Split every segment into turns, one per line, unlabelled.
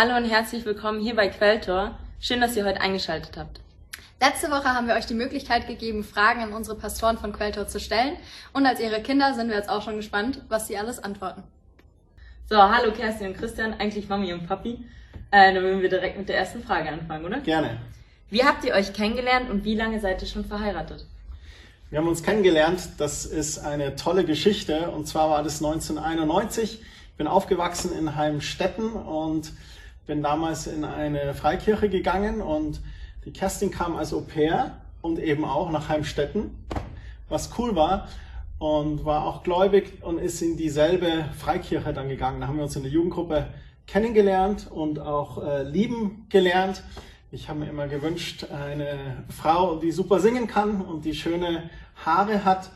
Hallo und herzlich willkommen hier bei Quelltor. Schön, dass ihr heute eingeschaltet habt.
Letzte Woche haben wir euch die Möglichkeit gegeben, Fragen an unsere Pastoren von Quelltor zu stellen. Und als ihre Kinder sind wir jetzt auch schon gespannt, was sie alles antworten.
So, hallo Kerstin und Christian, eigentlich Mami und Papi. Äh, dann würden wir direkt mit der ersten Frage anfangen, oder?
Gerne.
Wie habt ihr euch kennengelernt und wie lange seid ihr schon verheiratet?
Wir haben uns kennengelernt. Das ist eine tolle Geschichte. Und zwar war das 1991. Ich bin aufgewachsen in Heimstetten und bin damals in eine Freikirche gegangen und die Kerstin kam als Au pair und eben auch nach Heimstetten, was cool war und war auch gläubig und ist in dieselbe Freikirche dann gegangen. Da haben wir uns in der Jugendgruppe kennengelernt und auch äh, lieben gelernt. Ich habe mir immer gewünscht, eine Frau, die super singen kann und die schöne Haare hat.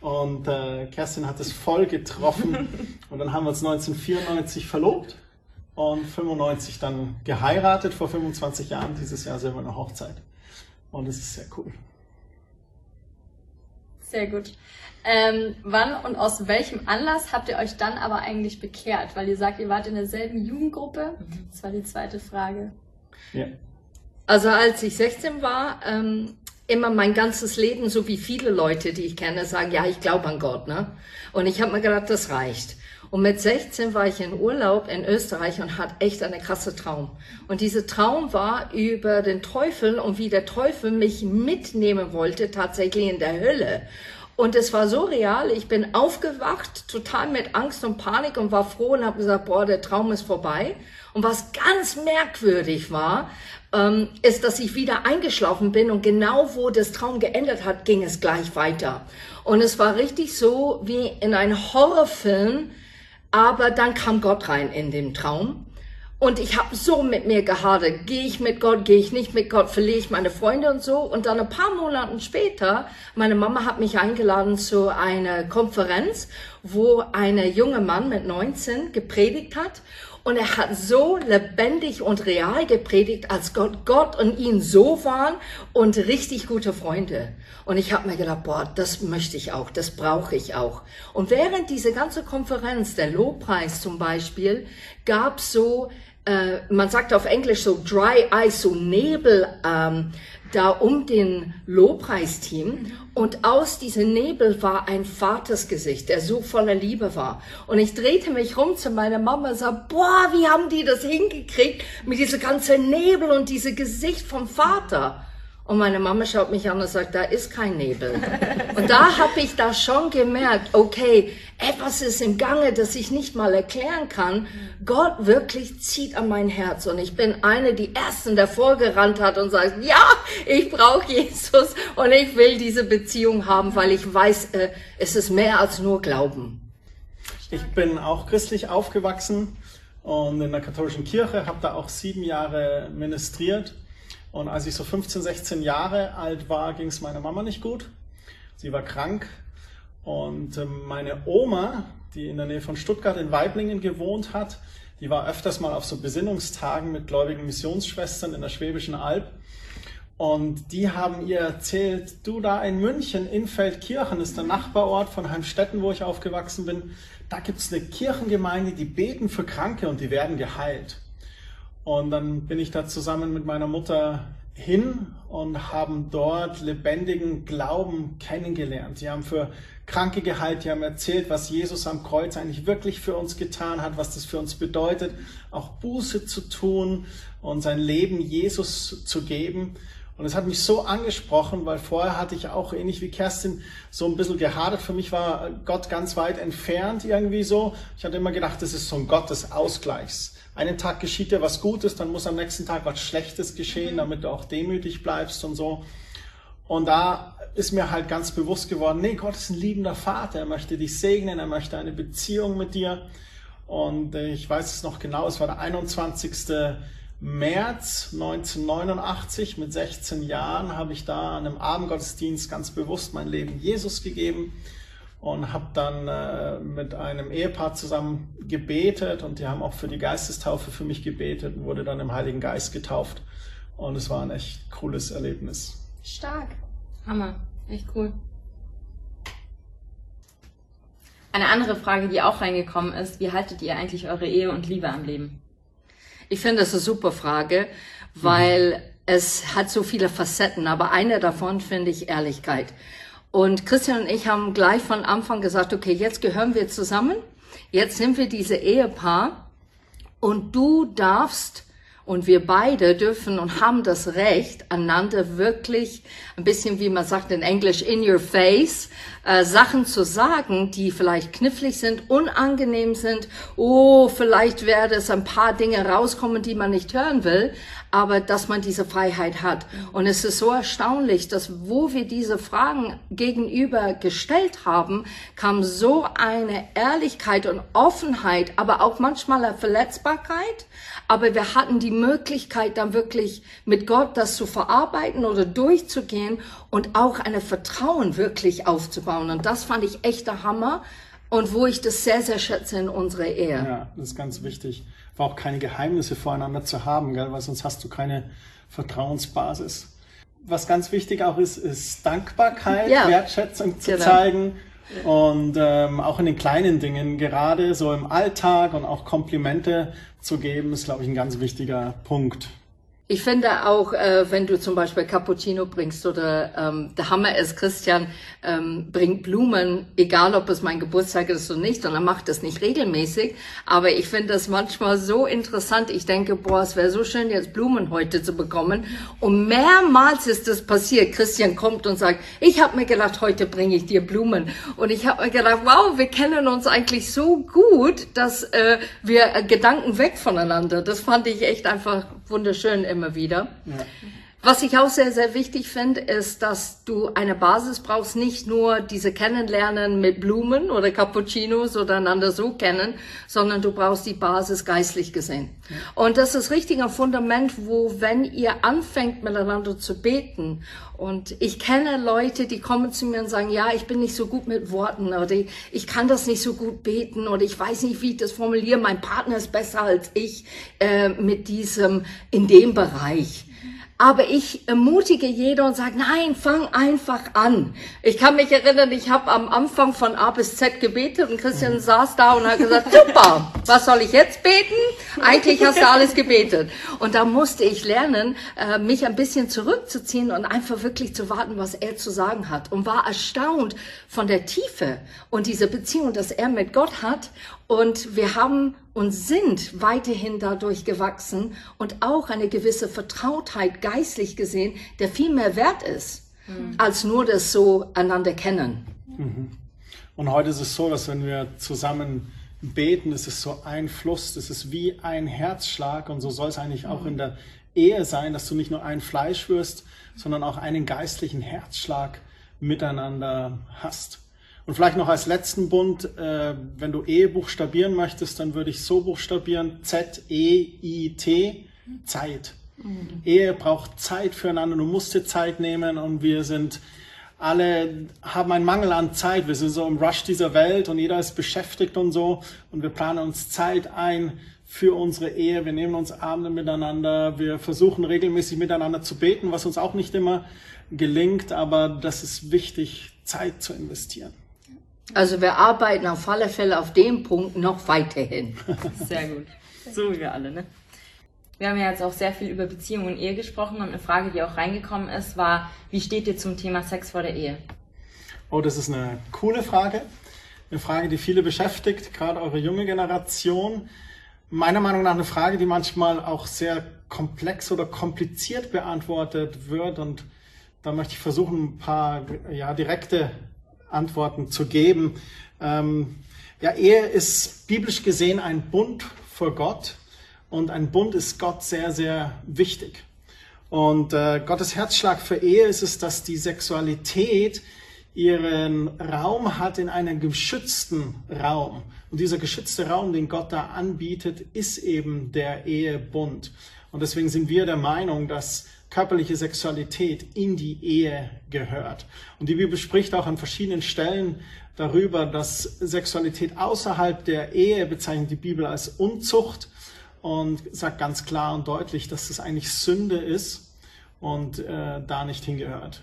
Und äh, Kerstin hat es voll getroffen. Und dann haben wir uns 1994 verlobt und 95 dann geheiratet, vor 25 Jahren. Dieses Jahr sind wir eine Hochzeit. Und es ist sehr cool.
Sehr gut. Ähm, wann und aus welchem Anlass habt ihr euch dann aber eigentlich bekehrt? Weil ihr sagt, ihr wart in derselben Jugendgruppe. Das war die zweite Frage.
Ja. Also als ich 16 war, ähm, immer mein ganzes Leben, so wie viele Leute, die ich kenne, sagen, ja, ich glaube an Gott. Ne? Und ich habe mir gedacht, das reicht. Und mit 16 war ich in Urlaub in Österreich und hatte echt eine krasse Traum. Und diese Traum war über den Teufel und wie der Teufel mich mitnehmen wollte, tatsächlich in der Hölle. Und es war so real, ich bin aufgewacht, total mit Angst und Panik und war froh und habe gesagt, boah, der Traum ist vorbei. Und was ganz merkwürdig war, ähm, ist, dass ich wieder eingeschlafen bin und genau wo das Traum geendet hat, ging es gleich weiter. Und es war richtig so wie in einem Horrorfilm, aber dann kam Gott rein in den Traum. Und ich habe so mit mir gehadert, gehe ich mit Gott, gehe ich nicht mit Gott, verliere ich meine Freunde und so. Und dann ein paar Monate später, meine Mama hat mich eingeladen zu einer Konferenz, wo ein junger Mann mit 19 gepredigt hat. Und er hat so lebendig und real gepredigt, als Gott, Gott und ihn so waren und richtig gute Freunde. Und ich habe mir gedacht, boah, das möchte ich auch, das brauche ich auch. Und während dieser ganze Konferenz, der Lobpreis zum Beispiel, gab so äh, man sagt auf Englisch so Dry Ice, so Nebel ähm, da um den Lobpreisteam. Und aus diesem Nebel war ein Vatersgesicht, der so voller Liebe war. Und ich drehte mich rum zu meiner Mama und sagte, boah, wie haben die das hingekriegt mit dieser ganzen Nebel und diesem Gesicht vom Vater? Und meine Mama schaut mich an und sagt, da ist kein Nebel. Und da habe ich da schon gemerkt, okay, etwas ist im Gange, das ich nicht mal erklären kann. Gott wirklich zieht an mein Herz. Und ich bin eine, die ersten davor gerannt hat und sagt, ja, ich brauche Jesus und ich will diese Beziehung haben, weil ich weiß, äh, es ist mehr als nur Glauben.
Ich bin auch christlich aufgewachsen und in der katholischen Kirche, habe da auch sieben Jahre ministriert. Und als ich so 15, 16 Jahre alt war, ging es meiner Mama nicht gut. Sie war krank. Und ähm, meine Oma, die in der Nähe von Stuttgart in Weiblingen gewohnt hat, die war öfters mal auf so Besinnungstagen mit gläubigen Missionsschwestern in der Schwäbischen Alb. Und die haben ihr erzählt, du da in München, in Feldkirchen, ist der Nachbarort von Heimstetten, wo ich aufgewachsen bin. Da gibt es eine Kirchengemeinde, die beten für Kranke und die werden geheilt. Und dann bin ich da zusammen mit meiner Mutter hin und haben dort lebendigen Glauben kennengelernt. Die haben für Kranke geheilt, die haben erzählt, was Jesus am Kreuz eigentlich wirklich für uns getan hat, was das für uns bedeutet, auch Buße zu tun und sein Leben Jesus zu geben. Und es hat mich so angesprochen, weil vorher hatte ich auch ähnlich wie Kerstin so ein bisschen gehadert. Für mich war Gott ganz weit entfernt irgendwie so. Ich hatte immer gedacht, das ist so ein Gott des Ausgleichs einen Tag geschieht dir was Gutes, dann muss am nächsten Tag was Schlechtes geschehen, mhm. damit du auch demütig bleibst und so. Und da ist mir halt ganz bewusst geworden, nee, Gott ist ein liebender Vater, er möchte dich segnen, er möchte eine Beziehung mit dir. Und ich weiß es noch genau, es war der 21. März 1989, mit 16 Jahren, habe ich da an einem Abendgottesdienst ganz bewusst mein Leben Jesus gegeben und habe dann äh, mit einem Ehepaar zusammen gebetet und die haben auch für die Geistestaufe für mich gebetet und wurde dann im Heiligen Geist getauft. Und es war ein echt cooles Erlebnis.
Stark.
Hammer. Echt cool. Eine andere Frage, die auch reingekommen ist, wie haltet ihr eigentlich eure Ehe und Liebe am Leben?
Ich finde das eine super Frage, weil mhm. es hat so viele Facetten, aber eine davon finde ich Ehrlichkeit. Und Christian und ich haben gleich von Anfang gesagt, okay, jetzt gehören wir zusammen, jetzt sind wir diese Ehepaar. Und du darfst und wir beide dürfen und haben das Recht, einander wirklich ein bisschen, wie man sagt in Englisch, in your face, äh, Sachen zu sagen, die vielleicht knifflig sind, unangenehm sind. Oh, vielleicht werde es ein paar Dinge rauskommen, die man nicht hören will, aber dass man diese Freiheit hat. Und es ist so erstaunlich, dass wo wir diese Fragen gegenüber gestellt haben, kam so eine Ehrlichkeit und Offenheit, aber auch manchmal eine Verletzbarkeit. Aber wir hatten die Möglichkeit, dann wirklich mit Gott das zu verarbeiten oder durchzugehen und auch eine Vertrauen wirklich aufzubauen. Und das fand ich echt der Hammer und wo ich das sehr, sehr schätze in unserer Ehe.
Ja, das ist ganz wichtig war auch keine Geheimnisse voreinander zu haben, gell? weil sonst hast du keine Vertrauensbasis. Was ganz wichtig auch ist, ist Dankbarkeit, ja. Wertschätzung zu genau. zeigen. Und ähm, auch in den kleinen Dingen, gerade so im Alltag und auch Komplimente zu geben, ist, glaube ich, ein ganz wichtiger Punkt.
Ich finde auch, äh, wenn du zum Beispiel Cappuccino bringst oder ähm, der Hammer ist, Christian ähm, bringt Blumen, egal ob es mein Geburtstag ist oder nicht, und er macht das nicht regelmäßig. Aber ich finde das manchmal so interessant. Ich denke, boah, es wäre so schön, jetzt Blumen heute zu bekommen. Und mehrmals ist das passiert. Christian kommt und sagt, ich habe mir gedacht, heute bringe ich dir Blumen. Und ich habe mir gedacht, wow, wir kennen uns eigentlich so gut, dass äh, wir Gedanken weg voneinander. Das fand ich echt einfach wunderschön immer wieder. Ja. Was ich auch sehr, sehr wichtig finde, ist, dass du eine Basis brauchst, nicht nur diese Kennenlernen mit Blumen oder Cappuccinos oder einander so kennen, sondern du brauchst die Basis geistlich gesehen. Und das ist richtig ein Fundament, wo, wenn ihr anfängt miteinander zu beten, und ich kenne Leute, die kommen zu mir und sagen, ja, ich bin nicht so gut mit Worten oder ich kann das nicht so gut beten oder ich weiß nicht, wie ich das formuliere, mein Partner ist besser als ich äh, mit diesem, in dem Bereich. Aber ich ermutige jeder und sage, nein, fang einfach an. Ich kann mich erinnern, ich habe am Anfang von A bis Z gebetet und Christian mhm. saß da und hat gesagt, super, was soll ich jetzt beten? Eigentlich hast du alles gebetet. Und da musste ich lernen, äh, mich ein bisschen zurückzuziehen und einfach wirklich zu warten, was er zu sagen hat. Und war erstaunt von der Tiefe und dieser Beziehung, dass er mit Gott hat. Und wir haben und sind weiterhin dadurch gewachsen und auch eine gewisse Vertrautheit geistlich gesehen, der viel mehr wert ist, mhm. als nur das so einander kennen.
Mhm. Und heute ist es so, dass wenn wir zusammen beten, ist es so ein Fluss, es ist wie ein Herzschlag und so soll es eigentlich mhm. auch in der Ehe sein, dass du nicht nur ein Fleisch wirst, sondern auch einen geistlichen Herzschlag miteinander hast. Und vielleicht noch als letzten Bund, äh, wenn du Ehe buchstabieren möchtest, dann würde ich so buchstabieren, Z-E-I-T, Zeit. Mhm. Ehe braucht Zeit füreinander, du musst dir Zeit nehmen und wir sind alle, haben einen Mangel an Zeit. Wir sind so im Rush dieser Welt und jeder ist beschäftigt und so und wir planen uns Zeit ein für unsere Ehe. Wir nehmen uns Abende miteinander. Wir versuchen regelmäßig miteinander zu beten, was uns auch nicht immer gelingt, aber das ist wichtig, Zeit zu investieren.
Also wir arbeiten auf alle Fälle auf dem Punkt noch weiterhin.
Sehr gut. So wie wir alle, ne? Wir haben ja jetzt auch sehr viel über Beziehung und Ehe gesprochen und eine Frage, die auch reingekommen ist, war, wie steht ihr zum Thema Sex vor der Ehe?
Oh, das ist eine coole Frage. Eine Frage, die viele beschäftigt, gerade eure junge Generation. Meiner Meinung nach eine Frage, die manchmal auch sehr komplex oder kompliziert beantwortet wird und da möchte ich versuchen, ein paar ja, direkte Antworten zu geben. Ähm, ja, Ehe ist biblisch gesehen ein Bund vor Gott und ein Bund ist Gott sehr, sehr wichtig. Und äh, Gottes Herzschlag für Ehe ist es, dass die Sexualität ihren Raum hat in einem geschützten Raum. Und dieser geschützte Raum, den Gott da anbietet, ist eben der Ehebund. Und deswegen sind wir der Meinung, dass körperliche Sexualität in die Ehe gehört. Und die Bibel spricht auch an verschiedenen Stellen darüber, dass Sexualität außerhalb der Ehe bezeichnet die Bibel als Unzucht und sagt ganz klar und deutlich, dass das eigentlich Sünde ist und äh, da nicht hingehört.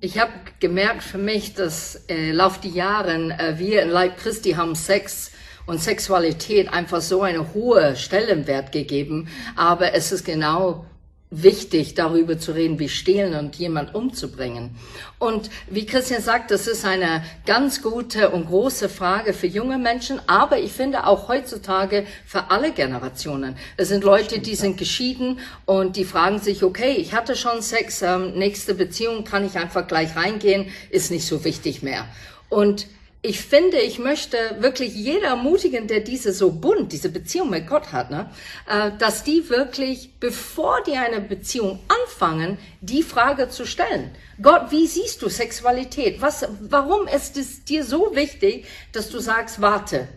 Ich habe gemerkt für mich, dass äh, lauf die Jahre äh, wir in Leib Christi haben Sex und Sexualität einfach so eine hohe Stellenwert gegeben. Aber es ist genau wichtig, darüber zu reden, wie stehlen und jemand umzubringen. Und wie Christian sagt, das ist eine ganz gute und große Frage für junge Menschen, aber ich finde auch heutzutage für alle Generationen. Es sind Leute, die sind geschieden und die fragen sich, okay, ich hatte schon Sex, ähm, nächste Beziehung kann ich einfach gleich reingehen, ist nicht so wichtig mehr. Und ich finde, ich möchte wirklich jeder ermutigen, der diese so bunt, diese Beziehung mit Gott hat, ne, äh, dass die wirklich, bevor die eine Beziehung anfangen, die Frage zu stellen. Gott, wie siehst du Sexualität? Was, warum ist es dir so wichtig, dass du sagst, warte,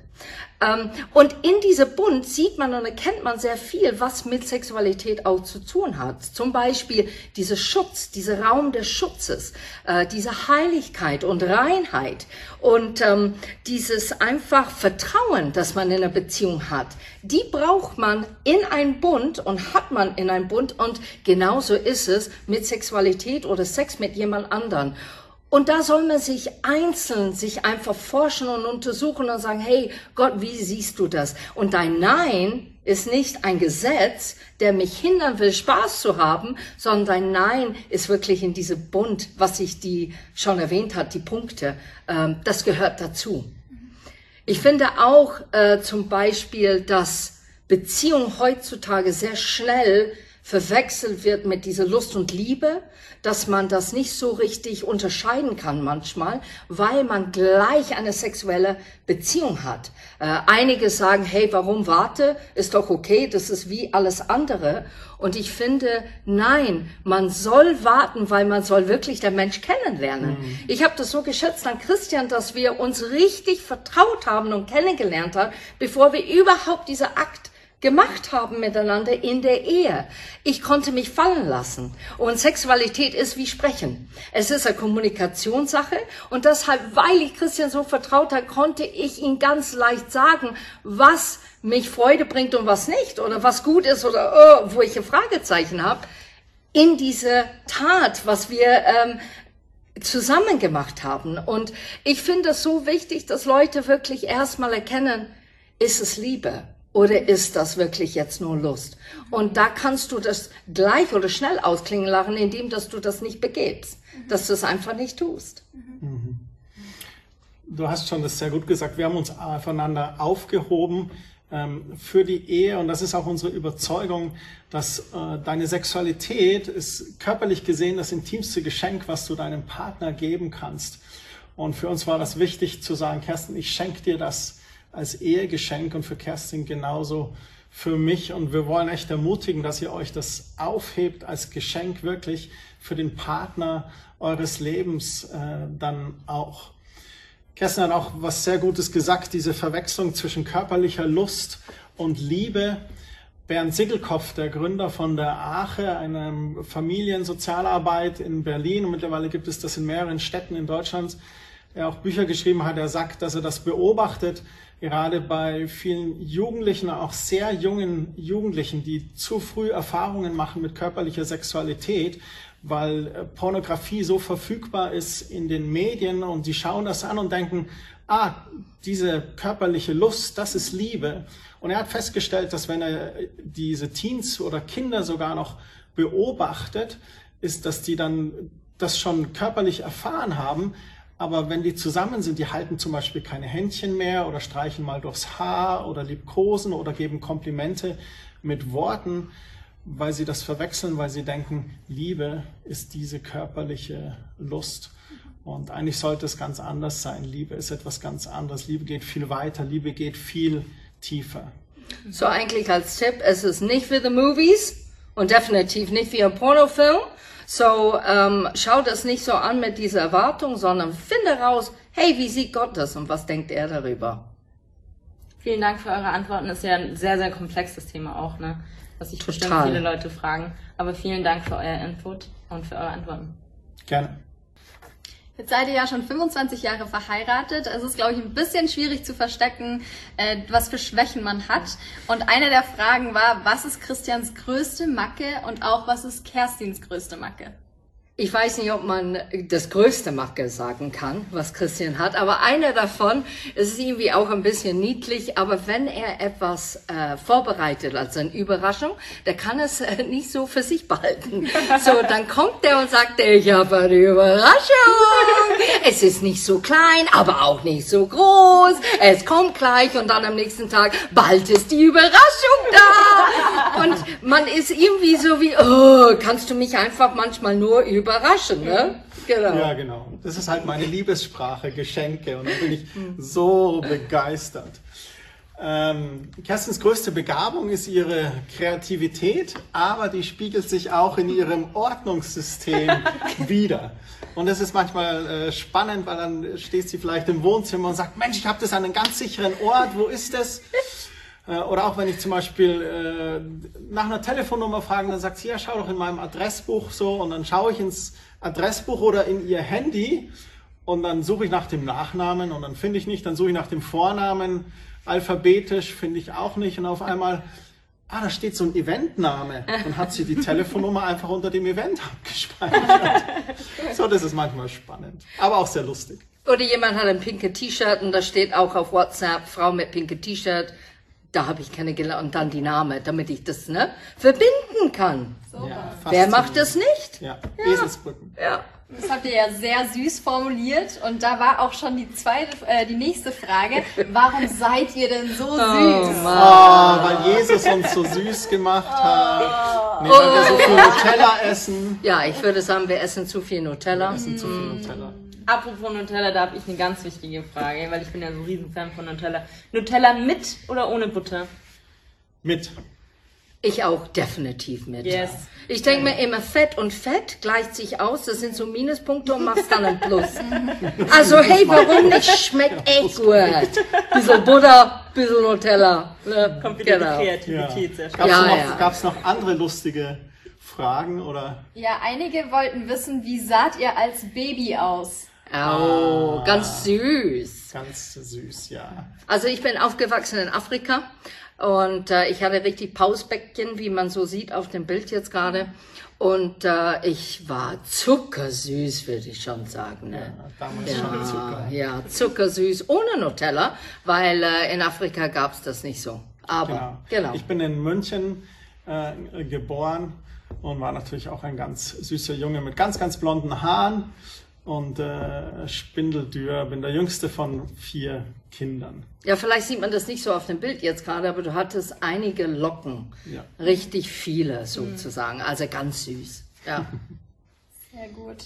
und in diese Bund sieht man und erkennt man sehr viel, was mit Sexualität auch zu tun hat. Zum Beispiel dieser Schutz, dieser Raum des Schutzes, äh, diese Heiligkeit und Reinheit und ähm, dieses einfach Vertrauen, das man in einer Beziehung hat. Die braucht man in ein Bund und hat man in ein Bund und genauso ist es mit Sexualität oder Sex mit jemand anderen. Und da soll man sich einzeln sich einfach forschen und untersuchen und sagen, hey Gott, wie siehst du das? Und dein Nein ist nicht ein Gesetz, der mich hindern will, Spaß zu haben, sondern dein Nein ist wirklich in diese Bund, was ich die schon erwähnt hat, die Punkte. Ähm, das gehört dazu. Ich finde auch äh, zum Beispiel, dass Beziehung heutzutage sehr schnell verwechselt wird mit dieser Lust und Liebe, dass man das nicht so richtig unterscheiden kann manchmal, weil man gleich eine sexuelle Beziehung hat. Äh, einige sagen, hey, warum warte? Ist doch okay, das ist wie alles andere. Und ich finde, nein, man soll warten, weil man soll wirklich den Mensch kennenlernen. Mhm. Ich habe das so geschätzt an Christian, dass wir uns richtig vertraut haben und kennengelernt haben, bevor wir überhaupt diese Akt gemacht haben miteinander in der Ehe. Ich konnte mich fallen lassen. Und Sexualität ist wie Sprechen. Es ist eine Kommunikationssache und deshalb, weil ich Christian so vertraut habe, konnte ich ihm ganz leicht sagen, was mich Freude bringt und was nicht oder was gut ist oder oh, wo ich ein Fragezeichen habe. In diese Tat, was wir ähm, zusammen gemacht haben. Und ich finde es so wichtig, dass Leute wirklich erstmal erkennen, ist es Liebe? Oder ist das wirklich jetzt nur Lust? Und da kannst du das gleich oder schnell ausklingen lassen, indem dass du das nicht begebst, dass du es einfach nicht tust. Mhm.
Du hast schon das sehr gut gesagt. Wir haben uns aufeinander aufgehoben ähm, für die Ehe und das ist auch unsere Überzeugung, dass äh, deine Sexualität ist körperlich gesehen das intimste Geschenk, was du deinem Partner geben kannst. Und für uns war das wichtig zu sagen, Kerstin, ich schenke dir das als Ehegeschenk und für Kerstin genauso für mich. Und wir wollen echt ermutigen, dass ihr euch das aufhebt als Geschenk wirklich für den Partner eures Lebens äh, dann auch. Kerstin hat auch was sehr Gutes gesagt, diese Verwechslung zwischen körperlicher Lust und Liebe. Bernd Sickelkopf, der Gründer von der Ache, einer Familiensozialarbeit in Berlin, und mittlerweile gibt es das in mehreren Städten in Deutschland, der auch Bücher geschrieben hat, er sagt, dass er das beobachtet, gerade bei vielen Jugendlichen, auch sehr jungen Jugendlichen, die zu früh Erfahrungen machen mit körperlicher Sexualität, weil äh, Pornografie so verfügbar ist in den Medien und sie schauen das an und denken, ah, diese körperliche Lust, das ist Liebe. Und er hat festgestellt, dass wenn er diese Teens oder Kinder sogar noch beobachtet, ist, dass die dann das schon körperlich erfahren haben, aber wenn die zusammen sind, die halten zum Beispiel keine Händchen mehr oder streichen mal durchs Haar oder liebkosen oder geben Komplimente mit Worten, weil sie das verwechseln, weil sie denken, Liebe ist diese körperliche Lust. Und eigentlich sollte es ganz anders sein. Liebe ist etwas ganz anderes. Liebe geht viel weiter. Liebe geht viel tiefer.
So eigentlich als Tipp, es ist nicht für the movies und definitiv nicht wie ein Pornofilm, so, ähm, schau das nicht so an mit dieser Erwartung, sondern finde raus, hey, wie sieht Gott das und was denkt er darüber?
Vielen Dank für eure Antworten. Das ist ja ein sehr, sehr komplexes Thema auch, ne? Was sich Total. bestimmt viele Leute fragen. Aber vielen Dank für euer Input und für eure Antworten.
Gerne.
Jetzt seid ihr ja schon 25 Jahre verheiratet. Es ist, glaube ich, ein bisschen schwierig zu verstecken, äh, was für Schwächen man hat. Und eine der Fragen war, was ist Christians größte Macke und auch was ist Kerstins größte Macke?
Ich weiß nicht, ob man das größte Macke sagen kann, was Christian hat, aber einer davon ist irgendwie auch ein bisschen niedlich, aber wenn er etwas äh, vorbereitet als eine Überraschung, der kann es äh, nicht so für sich behalten. So, dann kommt er und sagt, ich habe eine Überraschung. Es ist nicht so klein, aber auch nicht so groß. Es kommt gleich und dann am nächsten Tag, bald ist die Überraschung da. Und man ist irgendwie so wie, oh, kannst du mich einfach manchmal nur überraschen, ne? Genau.
Ja, genau. Das ist halt meine Liebessprache, Geschenke. Und da bin ich so begeistert. Ähm, Kerstins größte Begabung ist ihre Kreativität, aber die spiegelt sich auch in ihrem Ordnungssystem wieder. Und das ist manchmal äh, spannend, weil dann steht sie vielleicht im Wohnzimmer und sagt, Mensch, ich habe das an einem ganz sicheren Ort, wo ist das? Äh, Oder auch wenn ich zum Beispiel äh, nach einer Telefonnummer frage, dann sagt sie, ja, schau doch in meinem Adressbuch so und dann schaue ich ins Adressbuch oder in ihr Handy und dann suche ich nach dem Nachnamen und dann finde ich nicht, dann suche ich nach dem Vornamen alphabetisch, finde ich auch nicht und auf einmal, ah, da steht so ein Eventname und hat sie die Telefonnummer einfach unter dem Event abgespeichert. so, das ist manchmal spannend, aber auch sehr lustig.
Oder jemand hat ein pinke T-Shirt und da steht auch auf WhatsApp, Frau mit pinke T-Shirt. Da habe ich keine gelernt und dann die Name, damit ich das ne, verbinden kann.
Ja,
Wer macht das nicht?
Ja, Eselsbrücken.
Ja.
Das habt ihr ja sehr süß formuliert und da war auch schon die zweite, äh, die nächste Frage. Warum seid ihr denn so süß?
Oh, weil Jesus uns so süß gemacht hat. Nee, weil wir so viel Nutella essen.
Ja, ich würde sagen, wir essen zu viel Nutella.
Wir essen zu viel Nutella.
Apropos Nutella, da habe ich eine ganz wichtige Frage, weil ich bin ja so ein Riesenfan von Nutella. Nutella mit oder ohne Butter?
Mit.
Ich auch definitiv mit.
Yes.
Ich denke mir immer, Fett und Fett gleicht sich aus. Das sind so Minuspunkte und machst dann ein Plus. Also hey, warum nicht? Schmeckt echt gut. Bisschen Butter, bisschen Nutella. Ne?
Kommt wieder
Genau.
die Kreativität sehr stark.
Gab's,
Ja,
noch,
ja.
gab's noch andere lustige Fragen oder?
Ja, einige wollten wissen, wie saht ihr als Baby aus?
Oh, ganz süß.
Ganz süß, ja.
Also ich bin aufgewachsen in Afrika und äh, ich hatte richtig Pausbäckchen, wie man so sieht auf dem Bild jetzt gerade. Und äh, ich war zuckersüß, würde ich schon sagen. Ne?
Damals schon Zucker.
Ja, zuckersüß, ohne Nutella, weil äh, in Afrika gab's das nicht so. Aber,
Genau.
genau.
Ich bin in München äh, geboren und war natürlich auch ein ganz süßer Junge mit ganz, ganz blonden Haaren und äh, Spindeldür. Bin der jüngste von vier Kindern.
Ja, vielleicht sieht man das nicht so auf dem Bild jetzt gerade, aber du hattest einige Locken.
Ja.
Richtig viele sozusagen. Also ganz süß. Ja.
Sehr gut.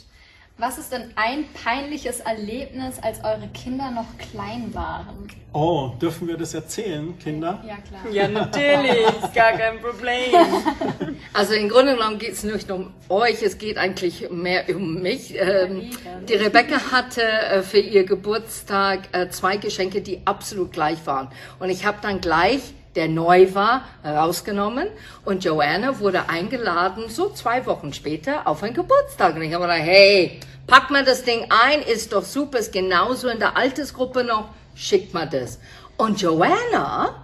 Was ist denn ein peinliches Erlebnis, als eure Kinder noch klein waren?
Oh, dürfen wir das erzählen, Kinder?
Ja, klar.
Ja, natürlich, gar kein Problem.
Also im Grunde genommen geht es nicht um euch, es geht eigentlich mehr um mich. Ähm, die Rebecca hatte äh, für ihr Geburtstag äh, zwei Geschenke, die absolut gleich waren. Und ich habe dann gleich, der neu war, rausgenommen und Joanna wurde eingeladen, so zwei Wochen später, auf einen Geburtstag. Und ich habe gedacht, hey, pack mal das Ding ein, ist doch super, ist genauso in der Altersgruppe noch, schickt mal das. Und Joanna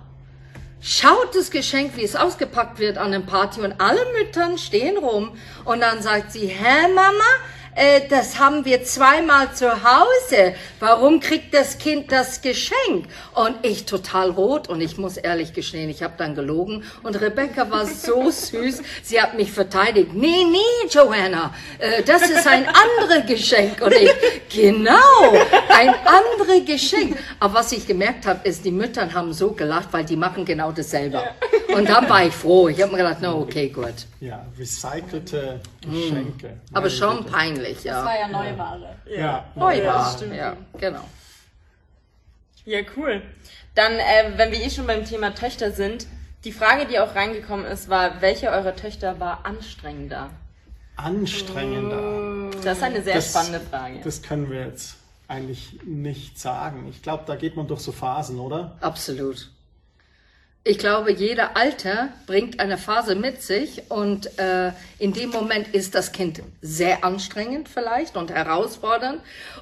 schaut das Geschenk, wie es ausgepackt wird an dem Party und alle Müttern stehen rum und dann sagt sie, hä Mama, äh, das haben wir zweimal zu Hause. Warum kriegt das Kind das Geschenk? Und ich total rot und ich muss ehrlich gestehen, ich habe dann gelogen und Rebecca war so süß, sie hat mich verteidigt. Nee, nee, Joanna, äh, das ist ein anderes Geschenk. Und ich, genau, ein anderes Geschenk. Aber was ich gemerkt habe, ist, die Mütter haben so gelacht, weil die machen genau dasselbe. Und dann war ich froh. Ich habe mir gedacht, no, okay, gut.
Ja, recycelte Geschenke.
Hm. Aber schon
Güte.
peinlich,
Das
ja.
war ja Neuware.
Ja,
Ja,
war,
stimmt.
ja, genau.
Ja, cool. Dann, äh, wenn wir eh schon beim Thema Töchter sind, die Frage, die auch reingekommen ist, war, welche eurer Töchter war anstrengender?
anstrengender.
Das ist eine sehr
Das-
spannende Frage.
Das können wir jetzt eigentlich nicht sagen. Ich glaube, da geht man durch so Phasen, oder?
Absolut. Ich glaube, jeder Alter bringt eine Phase mit sich und äh, in dem Moment ist das Kind sehr anstrengend vielleicht und herausfordernd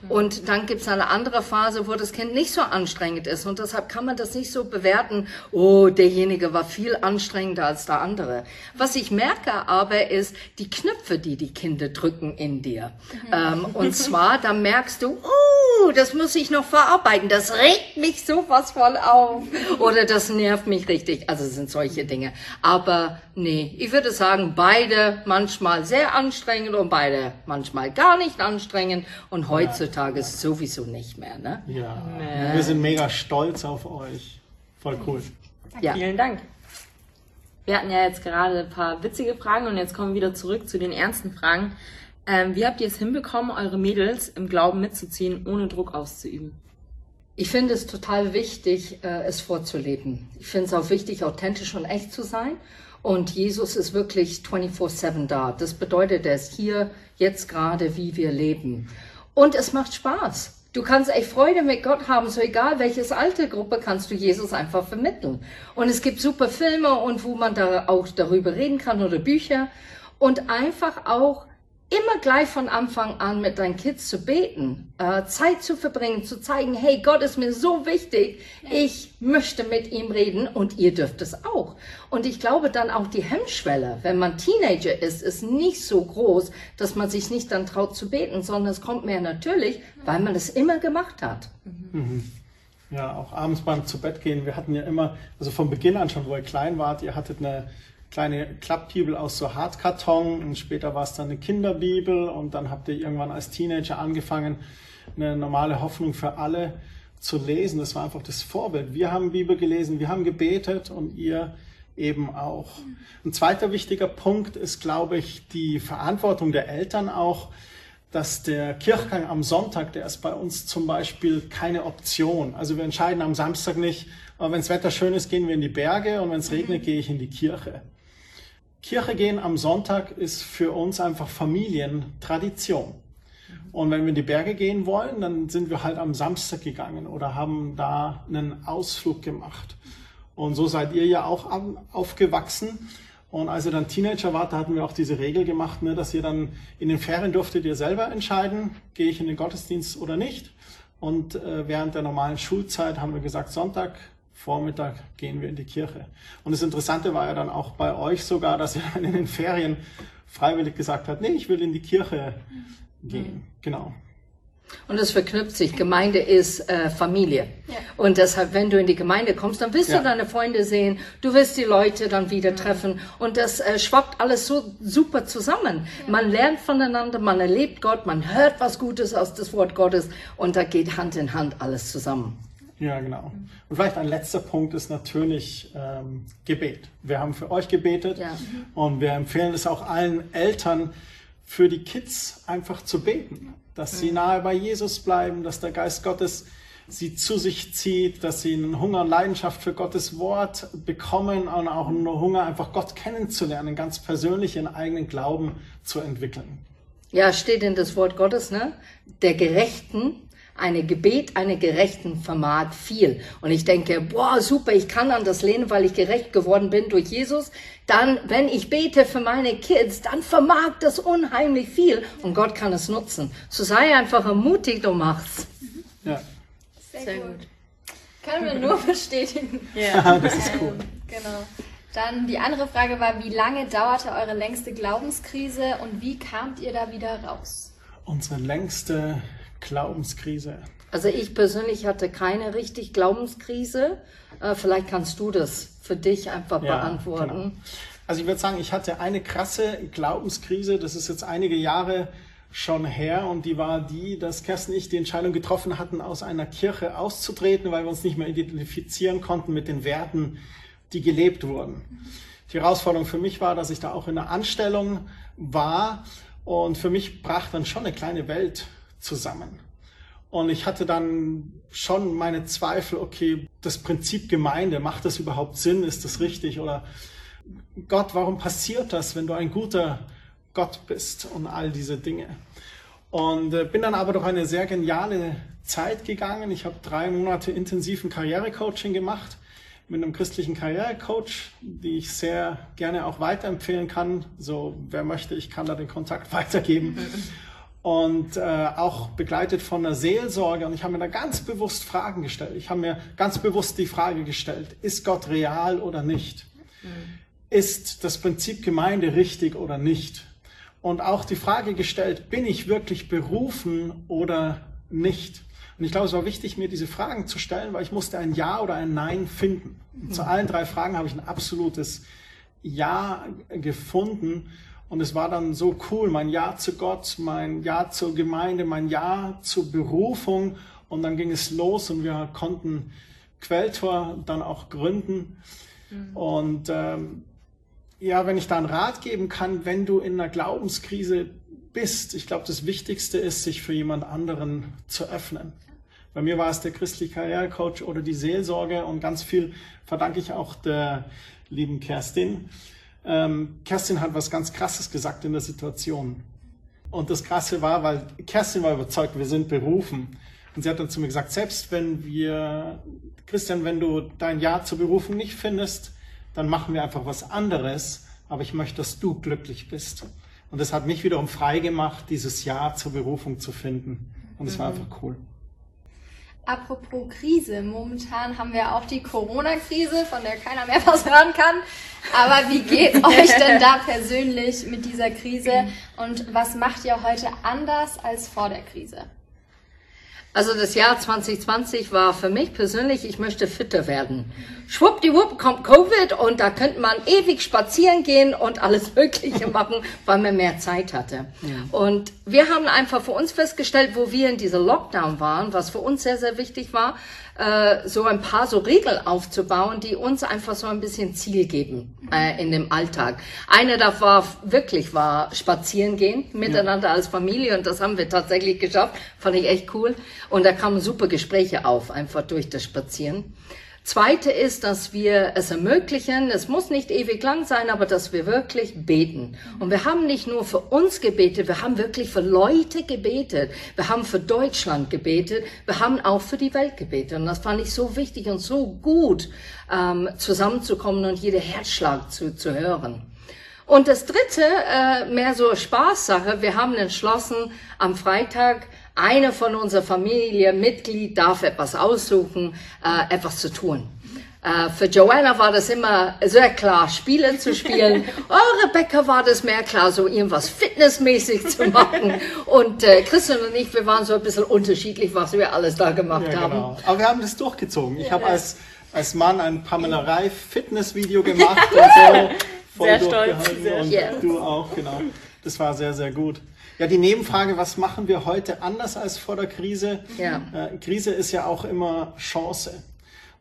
und dann gibt es eine andere Phase, wo das Kind nicht so anstrengend ist und deshalb kann man das nicht so bewerten, oh, derjenige war viel anstrengender als der andere. Was ich merke aber ist die Knöpfe, die die Kinder drücken in dir. Ähm, und zwar, da merkst du, oh, das muss ich noch verarbeiten, das regt mich sowas voll auf oder das nervt mich richtig. Also es sind solche Dinge. Aber nee, ich würde sagen, beide manchmal sehr anstrengend und beide manchmal gar nicht anstrengend. Und heutzutage ist es sowieso nicht mehr. Ne?
Ja, wir sind mega stolz auf euch. Voll cool.
Ja.
Vielen Dank. Wir hatten ja jetzt gerade ein paar witzige Fragen und jetzt kommen wir wieder zurück zu den ernsten Fragen. Ähm, wie habt ihr es hinbekommen, eure Mädels im Glauben mitzuziehen, ohne Druck auszuüben?
Ich finde es total wichtig, äh, es vorzuleben. Ich finde es auch wichtig, authentisch und echt zu sein. Und Jesus ist wirklich 24-7 da. Das bedeutet, ist hier, jetzt gerade, wie wir leben. Und es macht Spaß. Du kannst echt Freude mit Gott haben, so egal welches Altergruppe kannst du Jesus einfach vermitteln. Und es gibt super Filme und wo man da auch darüber reden kann oder Bücher. Und einfach auch immer gleich von Anfang an mit deinen Kids zu beten, äh, Zeit zu verbringen, zu zeigen, hey, Gott ist mir so wichtig, ich möchte mit ihm reden und ihr dürft es auch. Und ich glaube dann auch die Hemmschwelle, wenn man Teenager ist, ist nicht so groß, dass man sich nicht dann traut zu beten, sondern es kommt mehr natürlich, weil man es immer gemacht hat.
Ja, auch abends beim zu Bett gehen. Wir hatten ja immer, also von Beginn an schon, wo ihr klein wart, ihr hattet eine kleine Klappbibel aus so Hartkarton und später war es dann eine Kinderbibel und dann habt ihr irgendwann als Teenager angefangen, eine normale Hoffnung für alle zu lesen. Das war einfach das Vorbild. Wir haben Bibel gelesen, wir haben gebetet und ihr eben auch. Ein zweiter wichtiger Punkt ist, glaube ich, die Verantwortung der Eltern auch, dass der Kirchgang am Sonntag, der ist bei uns zum Beispiel keine Option. Also wir entscheiden am Samstag nicht, wenn das Wetter schön ist, gehen wir in die Berge und wenn es regnet, gehe ich in die Kirche. Kirche gehen am Sonntag ist für uns einfach Familientradition. Und wenn wir in die Berge gehen wollen, dann sind wir halt am Samstag gegangen oder haben da einen Ausflug gemacht. Und so seid ihr ja auch aufgewachsen. Und als ihr dann Teenager wart, da hatten wir auch diese Regel gemacht, ne, dass ihr dann in den Ferien durftet ihr selber entscheiden, gehe ich in den Gottesdienst oder nicht. Und äh, während der normalen Schulzeit haben wir gesagt, Sonntag Vormittag gehen wir in die Kirche. Und das Interessante war ja dann auch bei euch sogar, dass ihr dann in den Ferien freiwillig gesagt habt, nee, ich will in die Kirche gehen. Mhm. Genau.
Und es verknüpft sich. Gemeinde ist äh, Familie. Ja. Und deshalb, wenn du in die Gemeinde kommst, dann willst ja. du deine Freunde sehen, du wirst die Leute dann wieder treffen. Und das äh, schwappt alles so super zusammen. Ja. Man lernt voneinander, man erlebt Gott, man hört was Gutes aus das Wort Gottes und da geht Hand in Hand alles zusammen.
Ja, genau. Und vielleicht ein letzter Punkt ist natürlich ähm, Gebet. Wir haben für euch gebetet ja. und wir empfehlen es auch allen Eltern, für die Kids einfach zu beten, dass sie nahe bei Jesus bleiben, dass der Geist Gottes sie zu sich zieht, dass sie einen Hunger und Leidenschaft für Gottes Wort bekommen und auch einen Hunger, einfach Gott kennenzulernen, ganz persönlich ihren eigenen Glauben zu entwickeln.
Ja, steht in das Wort Gottes, ne? Der Gerechten eine Gebet, eine Gerechten vermag viel. Und ich denke, boah, super, ich kann an das lehnen, weil ich gerecht geworden bin durch Jesus. Dann, wenn ich bete für meine Kids, dann vermag das unheimlich viel und Gott kann es nutzen. So sei einfach ermutigt und mach's.
Ja.
Sehr, Sehr gut. gut. Können wir nur bestätigen.
Ja, das ist cool. Ähm,
genau. Dann die andere Frage war, wie lange dauerte eure längste Glaubenskrise und wie kamt ihr da wieder raus?
Unsere längste Glaubenskrise?
Also ich persönlich hatte keine richtig Glaubenskrise. Äh, vielleicht kannst du das für dich einfach ja, beantworten. Genau.
Also ich würde sagen, ich hatte eine krasse Glaubenskrise. Das ist jetzt einige Jahre schon her und die war die, dass Kerstin und ich die Entscheidung getroffen hatten, aus einer Kirche auszutreten, weil wir uns nicht mehr identifizieren konnten mit den Werten, die gelebt wurden. Die Herausforderung für mich war, dass ich da auch in einer Anstellung war und für mich brach dann schon eine kleine Welt zusammen. Und ich hatte dann schon meine Zweifel, okay, das Prinzip Gemeinde, macht das überhaupt Sinn? Ist das richtig? Oder Gott, warum passiert das, wenn du ein guter Gott bist und all diese Dinge? Und äh, bin dann aber durch eine sehr geniale Zeit gegangen. Ich habe drei Monate intensiven Karrierecoaching gemacht mit einem christlichen Karrierecoach, die ich sehr gerne auch weiterempfehlen kann. So, wer möchte, ich kann da den Kontakt weitergeben. Und äh, auch begleitet von einer Seelsorge. Und ich habe mir da ganz bewusst Fragen gestellt. Ich habe mir ganz bewusst die Frage gestellt, ist Gott real oder nicht? Mhm. Ist das Prinzip Gemeinde richtig oder nicht? Und auch die Frage gestellt, bin ich wirklich berufen oder nicht? Und ich glaube, es war wichtig, mir diese Fragen zu stellen, weil ich musste ein Ja oder ein Nein finden. Und zu allen drei Fragen habe ich ein absolutes Ja gefunden. Und es war dann so cool, mein Ja zu Gott, mein Ja zur Gemeinde, mein Ja zur Berufung. Und dann ging es los und wir konnten Quelltor dann auch gründen. Mhm. Und ähm, ja, wenn ich da einen Rat geben kann, wenn du in einer Glaubenskrise bist, ich glaube, das Wichtigste ist, sich für jemand anderen zu öffnen. Bei mir war es der christliche Karrierecoach oder die Seelsorge und ganz viel verdanke ich auch der lieben Kerstin. Ähm, Kerstin hat was ganz Krasses gesagt in der Situation. Und das Krasse war, weil Kerstin war überzeugt, wir sind berufen. Und sie hat dann zu mir gesagt, selbst wenn wir, Christian, wenn du dein Ja zur Berufung nicht findest, dann machen wir einfach was anderes. Aber ich möchte, dass du glücklich bist. Und das hat mich wiederum frei gemacht, dieses Ja zur Berufung zu finden. Und es mhm. war einfach cool.
Apropos Krise, momentan haben wir auch die Corona-Krise, von der keiner mehr was hören kann. Aber wie geht euch denn da persönlich mit dieser Krise und was macht ihr heute anders als vor der Krise?
Also das Jahr 2020 war für mich persönlich, ich möchte fitter werden. Schwuppdiwupp kommt Covid und da könnte man ewig spazieren gehen und alles Mögliche machen, weil man mehr Zeit hatte. Ja. Und wir haben einfach für uns festgestellt, wo wir in dieser Lockdown waren, was für uns sehr, sehr wichtig war, äh, so ein paar so Regeln aufzubauen, die uns einfach so ein bisschen Ziel geben äh, in dem Alltag. Eine davon war wirklich war spazieren gehen miteinander ja. als Familie und das haben wir tatsächlich geschafft. Fand ich echt cool. Und da kamen super Gespräche auf, einfach durch das Spazieren. Zweite ist, dass wir es ermöglichen, es muss nicht ewig lang sein, aber dass wir wirklich beten. Und wir haben nicht nur für uns gebetet, wir haben wirklich für Leute gebetet. Wir haben für Deutschland gebetet, wir haben auch für die Welt gebetet. Und das fand ich so wichtig und so gut, ähm, zusammenzukommen und jeder Herzschlag zu, zu hören. Und das dritte, äh, mehr so Spaßsache, wir haben entschlossen, am Freitag einer von unserer Familie, Mitglied, darf etwas aussuchen, äh, etwas zu tun. Äh, für Joanna war das immer sehr klar, Spiele zu spielen. oh, Rebecca war das mehr klar, so irgendwas fitnessmäßig zu machen. Und äh, Christian und ich, wir waren so ein bisschen unterschiedlich, was wir alles da gemacht ja, haben. Genau.
Aber wir haben das durchgezogen. Ich ja. habe als, als Mann ein Pamela Reif Fitnessvideo gemacht und so voll sehr. Stolz, sehr und du auch, genau. Das war sehr, sehr gut. Ja, die Nebenfrage, was machen wir heute anders als vor der Krise? Ja. Äh, Krise ist ja auch immer Chance.